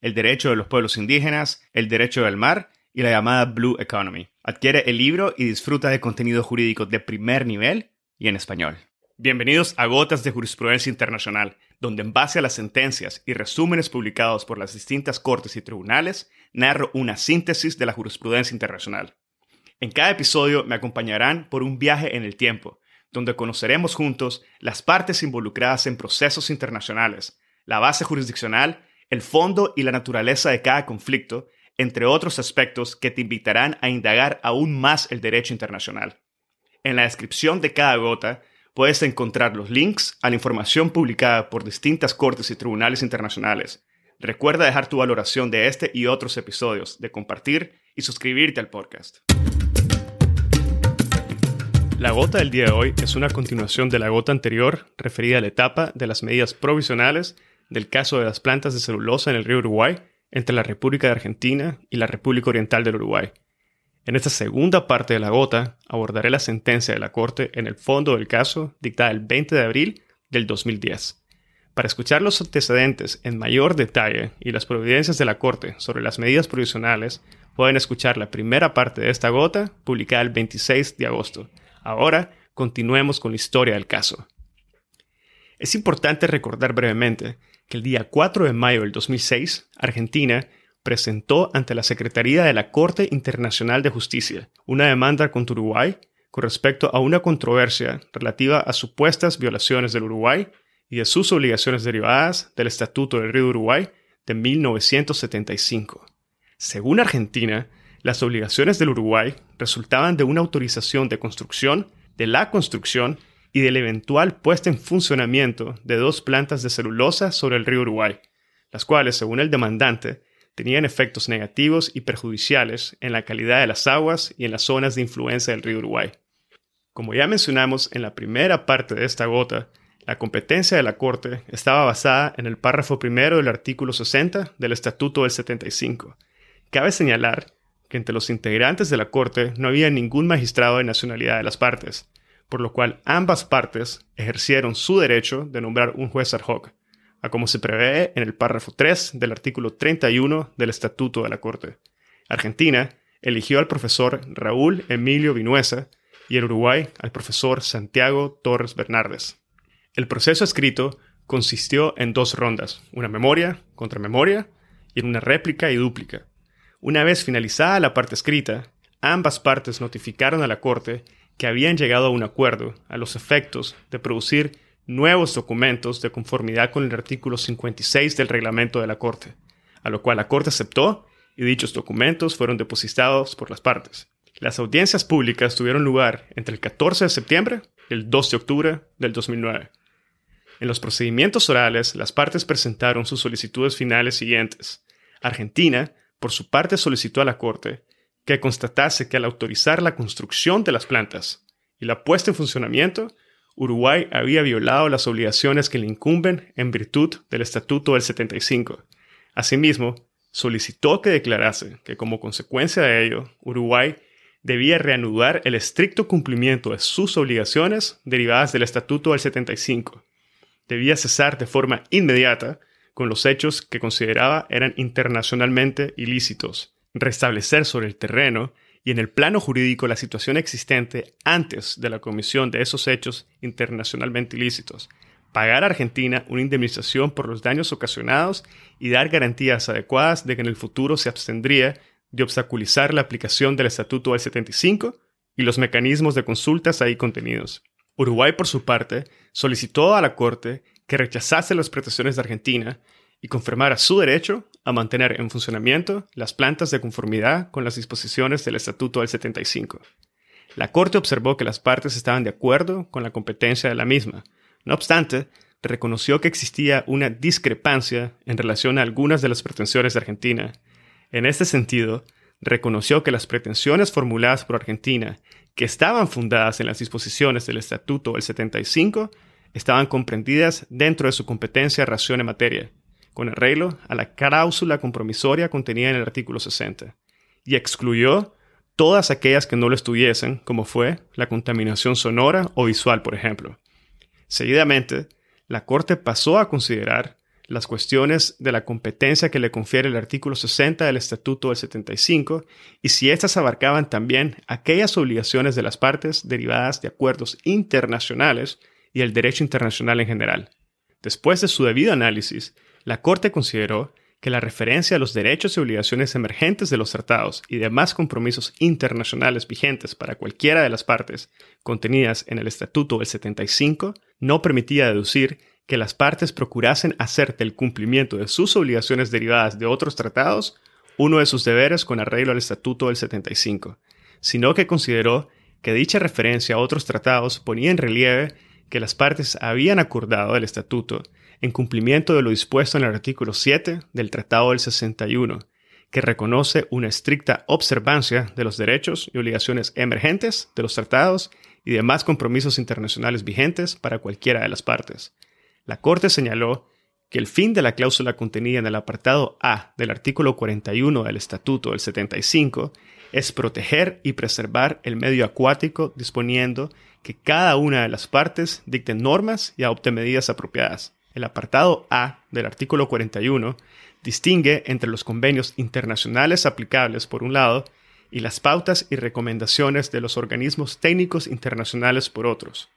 el derecho de los pueblos indígenas, el derecho del mar y la llamada Blue Economy. Adquiere el libro y disfruta de contenido jurídico de primer nivel y en español. Bienvenidos a Gotas de Jurisprudencia Internacional, donde en base a las sentencias y resúmenes publicados por las distintas cortes y tribunales, narro una síntesis de la jurisprudencia internacional. En cada episodio me acompañarán por un viaje en el tiempo, donde conoceremos juntos las partes involucradas en procesos internacionales, la base jurisdiccional el fondo y la naturaleza de cada conflicto, entre otros aspectos que te invitarán a indagar aún más el derecho internacional. En la descripción de cada gota puedes encontrar los links a la información publicada por distintas cortes y tribunales internacionales. Recuerda dejar tu valoración de este y otros episodios, de compartir y suscribirte al podcast. La gota del día de hoy es una continuación de la gota anterior referida a la etapa de las medidas provisionales del caso de las plantas de celulosa en el río Uruguay entre la República de Argentina y la República Oriental del Uruguay. En esta segunda parte de la gota abordaré la sentencia de la Corte en el fondo del caso dictada el 20 de abril del 2010. Para escuchar los antecedentes en mayor detalle y las providencias de la Corte sobre las medidas provisionales, pueden escuchar la primera parte de esta gota publicada el 26 de agosto. Ahora, continuemos con la historia del caso. Es importante recordar brevemente que el día 4 de mayo del 2006, Argentina presentó ante la Secretaría de la Corte Internacional de Justicia una demanda contra Uruguay con respecto a una controversia relativa a supuestas violaciones del Uruguay y de sus obligaciones derivadas del Estatuto del Río Uruguay de 1975. Según Argentina, las obligaciones del Uruguay resultaban de una autorización de construcción, de la construcción y de la eventual puesta en funcionamiento de dos plantas de celulosa sobre el río Uruguay, las cuales, según el demandante, tenían efectos negativos y perjudiciales en la calidad de las aguas y en las zonas de influencia del río Uruguay. Como ya mencionamos en la primera parte de esta gota, la competencia de la Corte estaba basada en el párrafo primero del artículo 60 del Estatuto del 75. Cabe señalar que entre los integrantes de la Corte no había ningún magistrado de nacionalidad de las partes, por lo cual ambas partes ejercieron su derecho de nombrar un juez ad hoc, a como se prevé en el párrafo 3 del artículo 31 del Estatuto de la Corte. Argentina eligió al profesor Raúl Emilio Vinuesa y el Uruguay al profesor Santiago Torres Bernardes. El proceso escrito consistió en dos rondas, una memoria, contramemoria y en una réplica y dúplica. Una vez finalizada la parte escrita, ambas partes notificaron a la Corte que habían llegado a un acuerdo a los efectos de producir nuevos documentos de conformidad con el artículo 56 del reglamento de la Corte, a lo cual la Corte aceptó y dichos documentos fueron depositados por las partes. Las audiencias públicas tuvieron lugar entre el 14 de septiembre y el 2 de octubre del 2009. En los procedimientos orales, las partes presentaron sus solicitudes finales siguientes. Argentina, por su parte, solicitó a la Corte que constatase que al autorizar la construcción de las plantas y la puesta en funcionamiento, Uruguay había violado las obligaciones que le incumben en virtud del Estatuto del 75. Asimismo, solicitó que declarase que como consecuencia de ello, Uruguay debía reanudar el estricto cumplimiento de sus obligaciones derivadas del Estatuto del 75. Debía cesar de forma inmediata con los hechos que consideraba eran internacionalmente ilícitos restablecer sobre el terreno y en el plano jurídico la situación existente antes de la comisión de esos hechos internacionalmente ilícitos, pagar a Argentina una indemnización por los daños ocasionados y dar garantías adecuadas de que en el futuro se abstendría de obstaculizar la aplicación del Estatuto del 75 y los mecanismos de consultas ahí contenidos. Uruguay, por su parte, solicitó a la Corte que rechazase las pretensiones de Argentina y confirmara su derecho a mantener en funcionamiento las plantas de conformidad con las disposiciones del Estatuto del 75. La Corte observó que las partes estaban de acuerdo con la competencia de la misma. No obstante, reconoció que existía una discrepancia en relación a algunas de las pretensiones de Argentina. En este sentido, reconoció que las pretensiones formuladas por Argentina, que estaban fundadas en las disposiciones del Estatuto del 75, estaban comprendidas dentro de su competencia ración en materia, con arreglo a la cláusula compromisoria contenida en el artículo 60, y excluyó todas aquellas que no lo estuviesen, como fue la contaminación sonora o visual, por ejemplo. Seguidamente, la Corte pasó a considerar las cuestiones de la competencia que le confiere el artículo 60 del Estatuto del 75 y si éstas abarcaban también aquellas obligaciones de las partes derivadas de acuerdos internacionales y el derecho internacional en general. Después de su debido análisis, la Corte consideró que la referencia a los derechos y obligaciones emergentes de los tratados y demás compromisos internacionales vigentes para cualquiera de las partes contenidas en el Estatuto del 75 no permitía deducir que las partes procurasen hacer del cumplimiento de sus obligaciones derivadas de otros tratados uno de sus deberes con arreglo al Estatuto del 75, sino que consideró que dicha referencia a otros tratados ponía en relieve que las partes habían acordado el Estatuto en cumplimiento de lo dispuesto en el artículo 7 del Tratado del 61, que reconoce una estricta observancia de los derechos y obligaciones emergentes de los tratados y demás compromisos internacionales vigentes para cualquiera de las partes. La Corte señaló que el fin de la cláusula contenida en el apartado A del artículo 41 del Estatuto del 75 es proteger y preservar el medio acuático disponiendo que cada una de las partes dicte normas y adopte medidas apropiadas. El apartado A del artículo 41 distingue entre los convenios internacionales aplicables por un lado y las pautas y recomendaciones de los organismos técnicos internacionales por otros.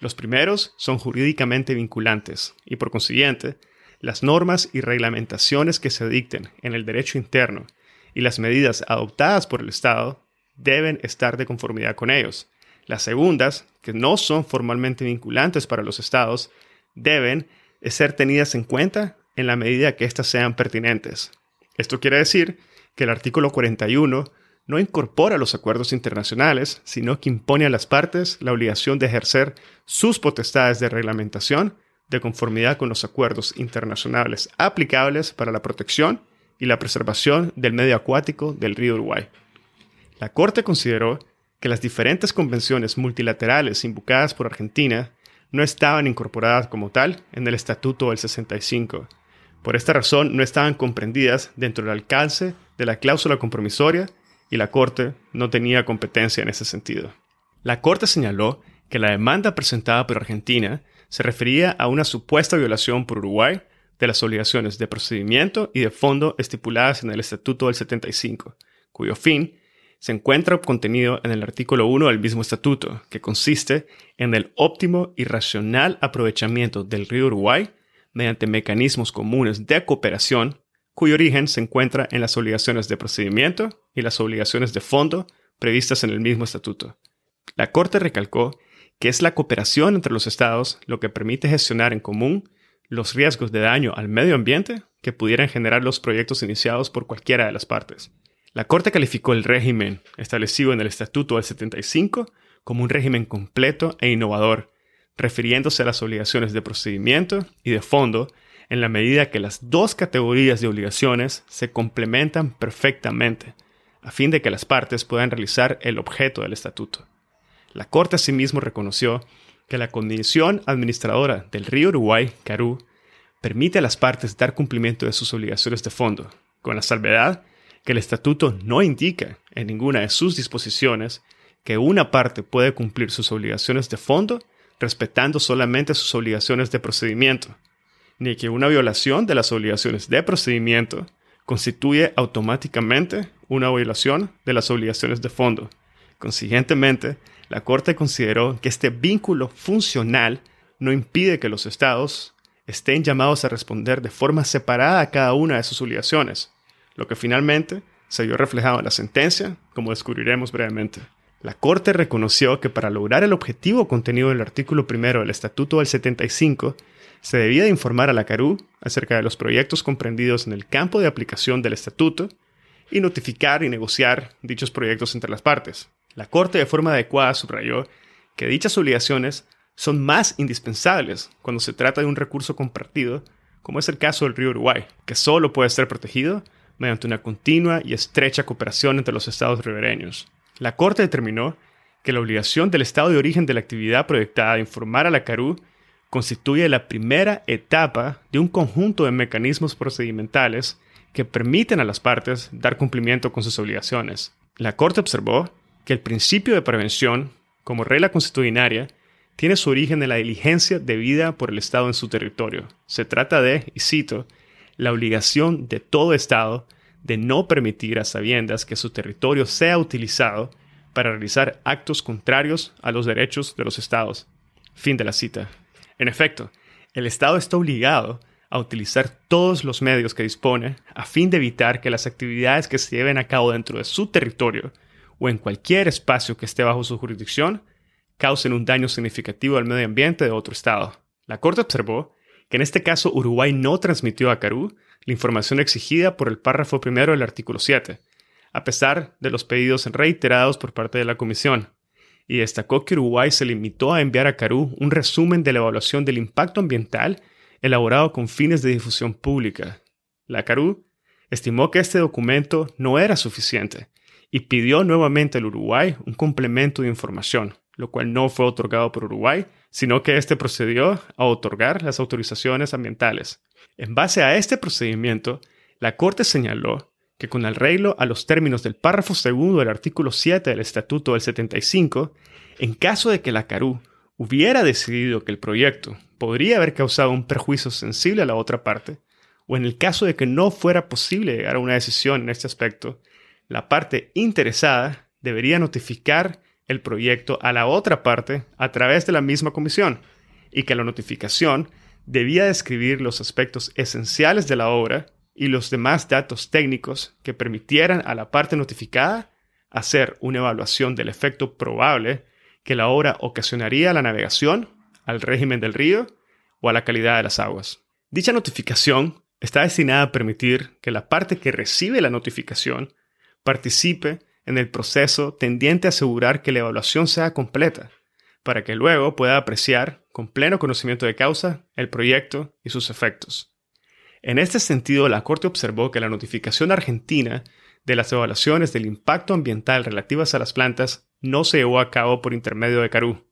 Los primeros son jurídicamente vinculantes y, por consiguiente, las normas y reglamentaciones que se dicten en el derecho interno y las medidas adoptadas por el Estado deben estar de conformidad con ellos. Las segundas, que no son formalmente vinculantes para los Estados, deben ser tenidas en cuenta en la medida que éstas sean pertinentes. Esto quiere decir que el artículo 41 no incorpora los acuerdos internacionales, sino que impone a las partes la obligación de ejercer sus potestades de reglamentación de conformidad con los acuerdos internacionales aplicables para la protección y la preservación del medio acuático del río Uruguay. La Corte consideró que las diferentes convenciones multilaterales invocadas por Argentina no estaban incorporadas como tal en el Estatuto del 65. Por esta razón no estaban comprendidas dentro del alcance de la cláusula compromisoria y la Corte no tenía competencia en ese sentido. La Corte señaló que la demanda presentada por Argentina se refería a una supuesta violación por Uruguay de las obligaciones de procedimiento y de fondo estipuladas en el Estatuto del 75, cuyo fin se encuentra contenido en el artículo 1 del mismo estatuto, que consiste en el óptimo y racional aprovechamiento del río Uruguay mediante mecanismos comunes de cooperación cuyo origen se encuentra en las obligaciones de procedimiento y las obligaciones de fondo previstas en el mismo estatuto. La Corte recalcó que es la cooperación entre los estados lo que permite gestionar en común los riesgos de daño al medio ambiente que pudieran generar los proyectos iniciados por cualquiera de las partes. La Corte calificó el régimen establecido en el Estatuto del 75 como un régimen completo e innovador, refiriéndose a las obligaciones de procedimiento y de fondo en la medida que las dos categorías de obligaciones se complementan perfectamente, a fin de que las partes puedan realizar el objeto del estatuto. La Corte asimismo reconoció que la condición administradora del río Uruguay, Carú, permite a las partes dar cumplimiento de sus obligaciones de fondo, con la salvedad que el estatuto no indica en ninguna de sus disposiciones que una parte puede cumplir sus obligaciones de fondo respetando solamente sus obligaciones de procedimiento, ni que una violación de las obligaciones de procedimiento constituye automáticamente una violación de las obligaciones de fondo. Consiguientemente, la Corte consideró que este vínculo funcional no impide que los estados estén llamados a responder de forma separada a cada una de sus obligaciones, lo que finalmente se vio reflejado en la sentencia, como descubriremos brevemente. La Corte reconoció que para lograr el objetivo contenido en el artículo primero del Estatuto del 75, se debía de informar a la CARU acerca de los proyectos comprendidos en el campo de aplicación del estatuto y notificar y negociar dichos proyectos entre las partes. La Corte de forma adecuada subrayó que dichas obligaciones son más indispensables cuando se trata de un recurso compartido, como es el caso del río Uruguay, que solo puede ser protegido mediante una continua y estrecha cooperación entre los estados ribereños. La Corte determinó que la obligación del estado de origen de la actividad proyectada de informar a la CARU constituye la primera etapa de un conjunto de mecanismos procedimentales que permiten a las partes dar cumplimiento con sus obligaciones. La Corte observó que el principio de prevención, como regla constitucionaria, tiene su origen en la diligencia debida por el Estado en su territorio. Se trata de, y cito, la obligación de todo Estado de no permitir a sabiendas que su territorio sea utilizado para realizar actos contrarios a los derechos de los Estados. Fin de la cita. En efecto, el Estado está obligado a utilizar todos los medios que dispone a fin de evitar que las actividades que se lleven a cabo dentro de su territorio o en cualquier espacio que esté bajo su jurisdicción causen un daño significativo al medio ambiente de otro Estado. La Corte observó que en este caso Uruguay no transmitió a Carú la información exigida por el párrafo primero del artículo 7, a pesar de los pedidos reiterados por parte de la Comisión y destacó que Uruguay se limitó a enviar a Carú un resumen de la evaluación del impacto ambiental elaborado con fines de difusión pública. La Carú estimó que este documento no era suficiente y pidió nuevamente al Uruguay un complemento de información, lo cual no fue otorgado por Uruguay, sino que éste procedió a otorgar las autorizaciones ambientales. En base a este procedimiento, la Corte señaló que con arreglo a los términos del párrafo segundo del artículo 7 del Estatuto del 75, en caso de que la CARU hubiera decidido que el proyecto podría haber causado un perjuicio sensible a la otra parte, o en el caso de que no fuera posible llegar a una decisión en este aspecto, la parte interesada debería notificar el proyecto a la otra parte a través de la misma comisión, y que la notificación debía describir los aspectos esenciales de la obra y los demás datos técnicos que permitieran a la parte notificada hacer una evaluación del efecto probable que la obra ocasionaría a la navegación, al régimen del río o a la calidad de las aguas. Dicha notificación está destinada a permitir que la parte que recibe la notificación participe en el proceso tendiente a asegurar que la evaluación sea completa, para que luego pueda apreciar con pleno conocimiento de causa el proyecto y sus efectos. En este sentido, la Corte observó que la notificación argentina de las evaluaciones del impacto ambiental relativas a las plantas no se llevó a cabo por intermedio de Carú,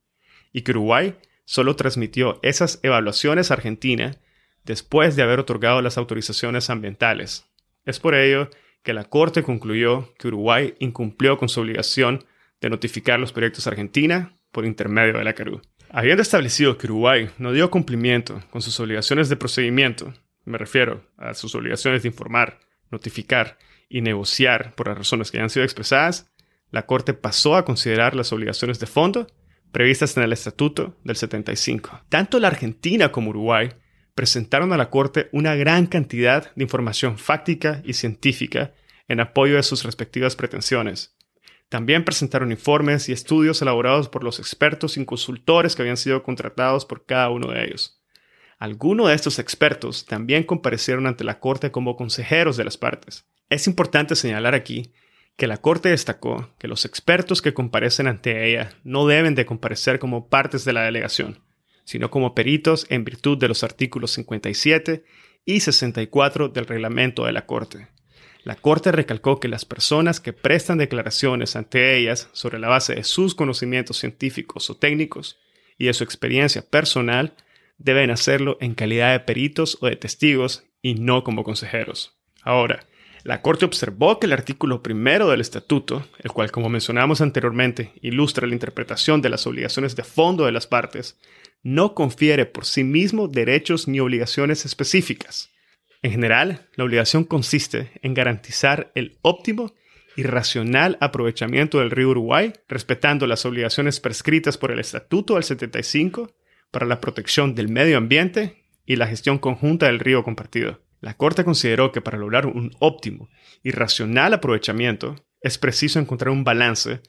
y que Uruguay solo transmitió esas evaluaciones a Argentina después de haber otorgado las autorizaciones ambientales. Es por ello que la Corte concluyó que Uruguay incumplió con su obligación de notificar los proyectos a Argentina por intermedio de la Carú. Habiendo establecido que Uruguay no dio cumplimiento con sus obligaciones de procedimiento me refiero a sus obligaciones de informar, notificar y negociar por las razones que hayan sido expresadas, la Corte pasó a considerar las obligaciones de fondo previstas en el Estatuto del 75. Tanto la Argentina como Uruguay presentaron a la Corte una gran cantidad de información fáctica y científica en apoyo de sus respectivas pretensiones. También presentaron informes y estudios elaborados por los expertos y consultores que habían sido contratados por cada uno de ellos. Algunos de estos expertos también comparecieron ante la Corte como consejeros de las partes. Es importante señalar aquí que la Corte destacó que los expertos que comparecen ante ella no deben de comparecer como partes de la delegación, sino como peritos en virtud de los artículos 57 y 64 del reglamento de la Corte. La Corte recalcó que las personas que prestan declaraciones ante ellas sobre la base de sus conocimientos científicos o técnicos y de su experiencia personal deben hacerlo en calidad de peritos o de testigos y no como consejeros. Ahora, la Corte observó que el artículo primero del estatuto, el cual como mencionamos anteriormente ilustra la interpretación de las obligaciones de fondo de las partes, no confiere por sí mismo derechos ni obligaciones específicas. En general, la obligación consiste en garantizar el óptimo y racional aprovechamiento del río Uruguay, respetando las obligaciones prescritas por el Estatuto del 75 para la protección del medio ambiente y la gestión conjunta del río compartido. La Corte consideró que para lograr un óptimo y racional aprovechamiento es preciso encontrar un balance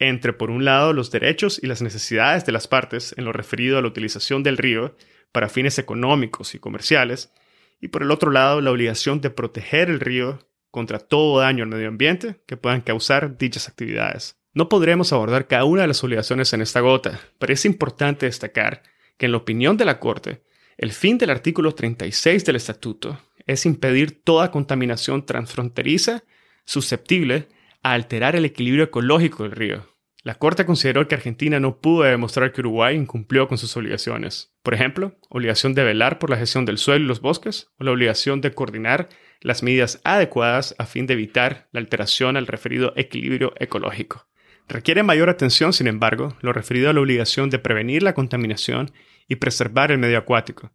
entre, por un lado, los derechos y las necesidades de las partes en lo referido a la utilización del río para fines económicos y comerciales, y por el otro lado la obligación de proteger el río contra todo daño al medio ambiente que puedan causar dichas actividades. No podremos abordar cada una de las obligaciones en esta gota, pero es importante destacar que en la opinión de la Corte, el fin del artículo 36 del Estatuto es impedir toda contaminación transfronteriza susceptible a alterar el equilibrio ecológico del río. La Corte consideró que Argentina no pudo demostrar que Uruguay incumplió con sus obligaciones. Por ejemplo, obligación de velar por la gestión del suelo y los bosques, o la obligación de coordinar las medidas adecuadas a fin de evitar la alteración al referido equilibrio ecológico. Requiere mayor atención, sin embargo, lo referido a la obligación de prevenir la contaminación y preservar el medio acuático.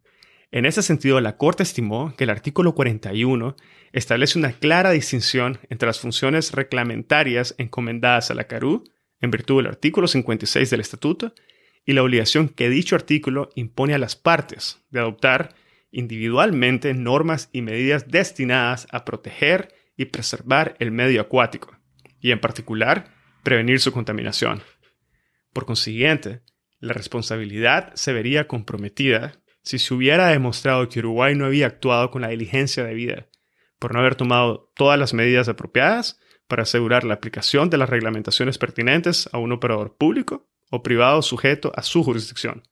En ese sentido, la Corte estimó que el artículo 41 establece una clara distinción entre las funciones reglamentarias encomendadas a la CARU, en virtud del artículo 56 del Estatuto, y la obligación que dicho artículo impone a las partes de adoptar individualmente normas y medidas destinadas a proteger y preservar el medio acuático, y en particular prevenir su contaminación. Por consiguiente, la responsabilidad se vería comprometida si se hubiera demostrado que Uruguay no había actuado con la diligencia debida, por no haber tomado todas las medidas apropiadas para asegurar la aplicación de las reglamentaciones pertinentes a un operador público o privado sujeto a su jurisdicción.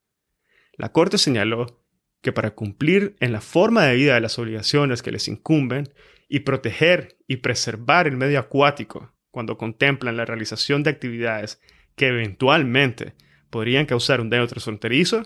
La Corte señaló que para cumplir en la forma de vida de las obligaciones que les incumben y proteger y preservar el medio acuático cuando contemplan la realización de actividades que eventualmente podrían causar un daño transfronterizo,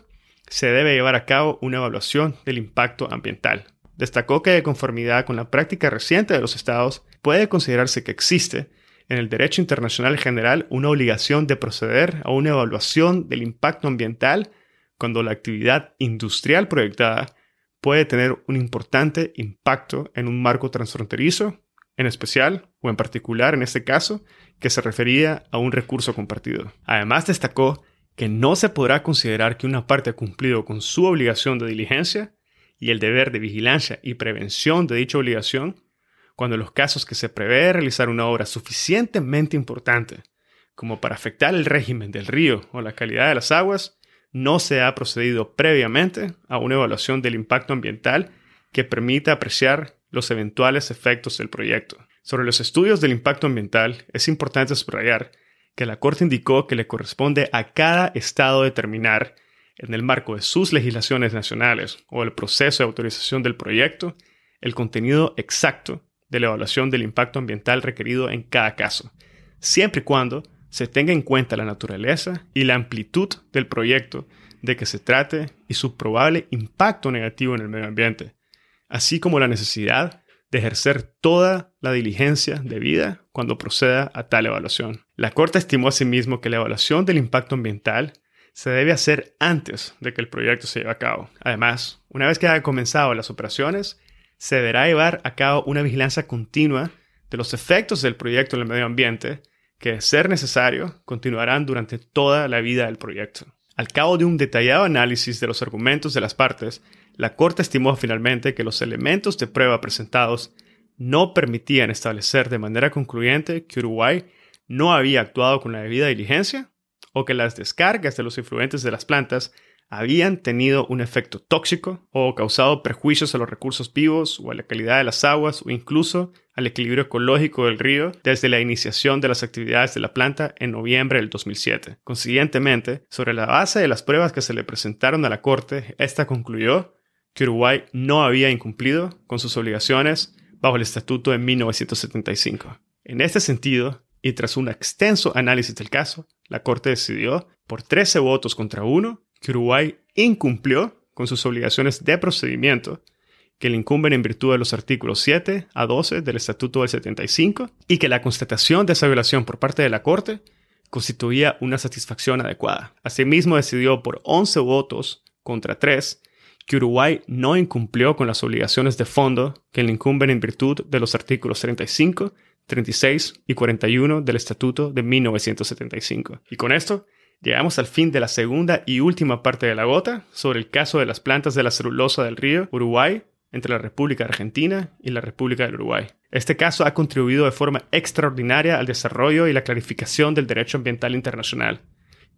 se debe llevar a cabo una evaluación del impacto ambiental. Destacó que de conformidad con la práctica reciente de los estados, puede considerarse que existe en el derecho internacional general una obligación de proceder a una evaluación del impacto ambiental cuando la actividad industrial proyectada puede tener un importante impacto en un marco transfronterizo en especial, o en particular en este caso, que se refería a un recurso compartido. Además destacó que no se podrá considerar que una parte ha cumplido con su obligación de diligencia y el deber de vigilancia y prevención de dicha obligación cuando los casos que se prevé realizar una obra suficientemente importante como para afectar el régimen del río o la calidad de las aguas, no se ha procedido previamente a una evaluación del impacto ambiental que permita apreciar los eventuales efectos del proyecto. Sobre los estudios del impacto ambiental, es importante subrayar que la Corte indicó que le corresponde a cada Estado determinar, en el marco de sus legislaciones nacionales o el proceso de autorización del proyecto, el contenido exacto de la evaluación del impacto ambiental requerido en cada caso, siempre y cuando se tenga en cuenta la naturaleza y la amplitud del proyecto de que se trate y su probable impacto negativo en el medio ambiente, así como la necesidad de ejercer toda la diligencia debida cuando proceda a tal evaluación. La Corte estimó asimismo que la evaluación del impacto ambiental se debe hacer antes de que el proyecto se lleve a cabo. Además, una vez que hayan comenzado las operaciones, se deberá llevar a cabo una vigilancia continua de los efectos del proyecto en el medio ambiente, que, de ser necesario, continuarán durante toda la vida del proyecto. Al cabo de un detallado análisis de los argumentos de las partes, la Corte estimó finalmente que los elementos de prueba presentados no permitían establecer de manera concluyente que Uruguay no había actuado con la debida diligencia o que las descargas de los influentes de las plantas habían tenido un efecto tóxico o causado perjuicios a los recursos vivos o a la calidad de las aguas o incluso al equilibrio ecológico del río desde la iniciación de las actividades de la planta en noviembre del 2007. Consiguientemente, sobre la base de las pruebas que se le presentaron a la Corte, esta concluyó que Uruguay no había incumplido con sus obligaciones bajo el Estatuto de 1975. En este sentido, y tras un extenso análisis del caso, la Corte decidió, por 13 votos contra uno, que Uruguay incumplió con sus obligaciones de procedimiento que le incumben en virtud de los artículos 7 a 12 del Estatuto del 75 y que la constatación de esa violación por parte de la Corte constituía una satisfacción adecuada. Asimismo, decidió por 11 votos contra 3 que Uruguay no incumplió con las obligaciones de fondo que le incumben en virtud de los artículos 35, 36 y 41 del Estatuto de 1975. Y con esto, Llegamos al fin de la segunda y última parte de la gota sobre el caso de las plantas de la celulosa del río Uruguay entre la República Argentina y la República del Uruguay. Este caso ha contribuido de forma extraordinaria al desarrollo y la clarificación del derecho ambiental internacional,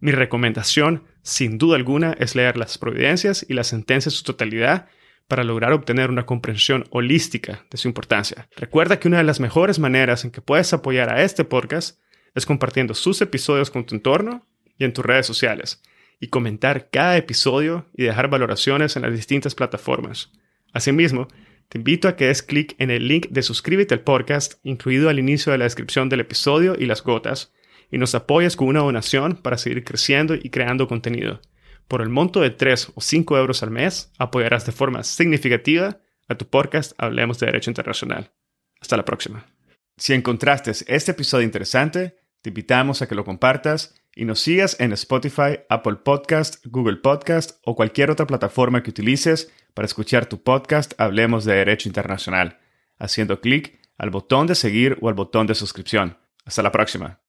Mi recomendación, sin duda alguna, es leer las providencias y las sentencias en su totalidad para lograr obtener una comprensión holística de su importancia. Recuerda que una de las mejores maneras en que puedes apoyar a este podcast es compartiendo sus episodios con tu entorno y en tus redes sociales, y comentar cada episodio y dejar valoraciones en las distintas plataformas. Asimismo, te invito a que des clic en el link de suscríbete al podcast incluido al inicio de la descripción del episodio y las gotas, y nos apoyes con una donación para seguir creciendo y creando contenido. Por el monto de 3 o 5 euros al mes, apoyarás de forma significativa a tu podcast Hablemos de Derecho Internacional. Hasta la próxima. Si encontraste este episodio interesante, te invitamos a que lo compartas y nos sigas en Spotify, Apple Podcast, Google Podcast o cualquier otra plataforma que utilices para escuchar tu podcast Hablemos de Derecho Internacional, haciendo clic al botón de seguir o al botón de suscripción. Hasta la próxima.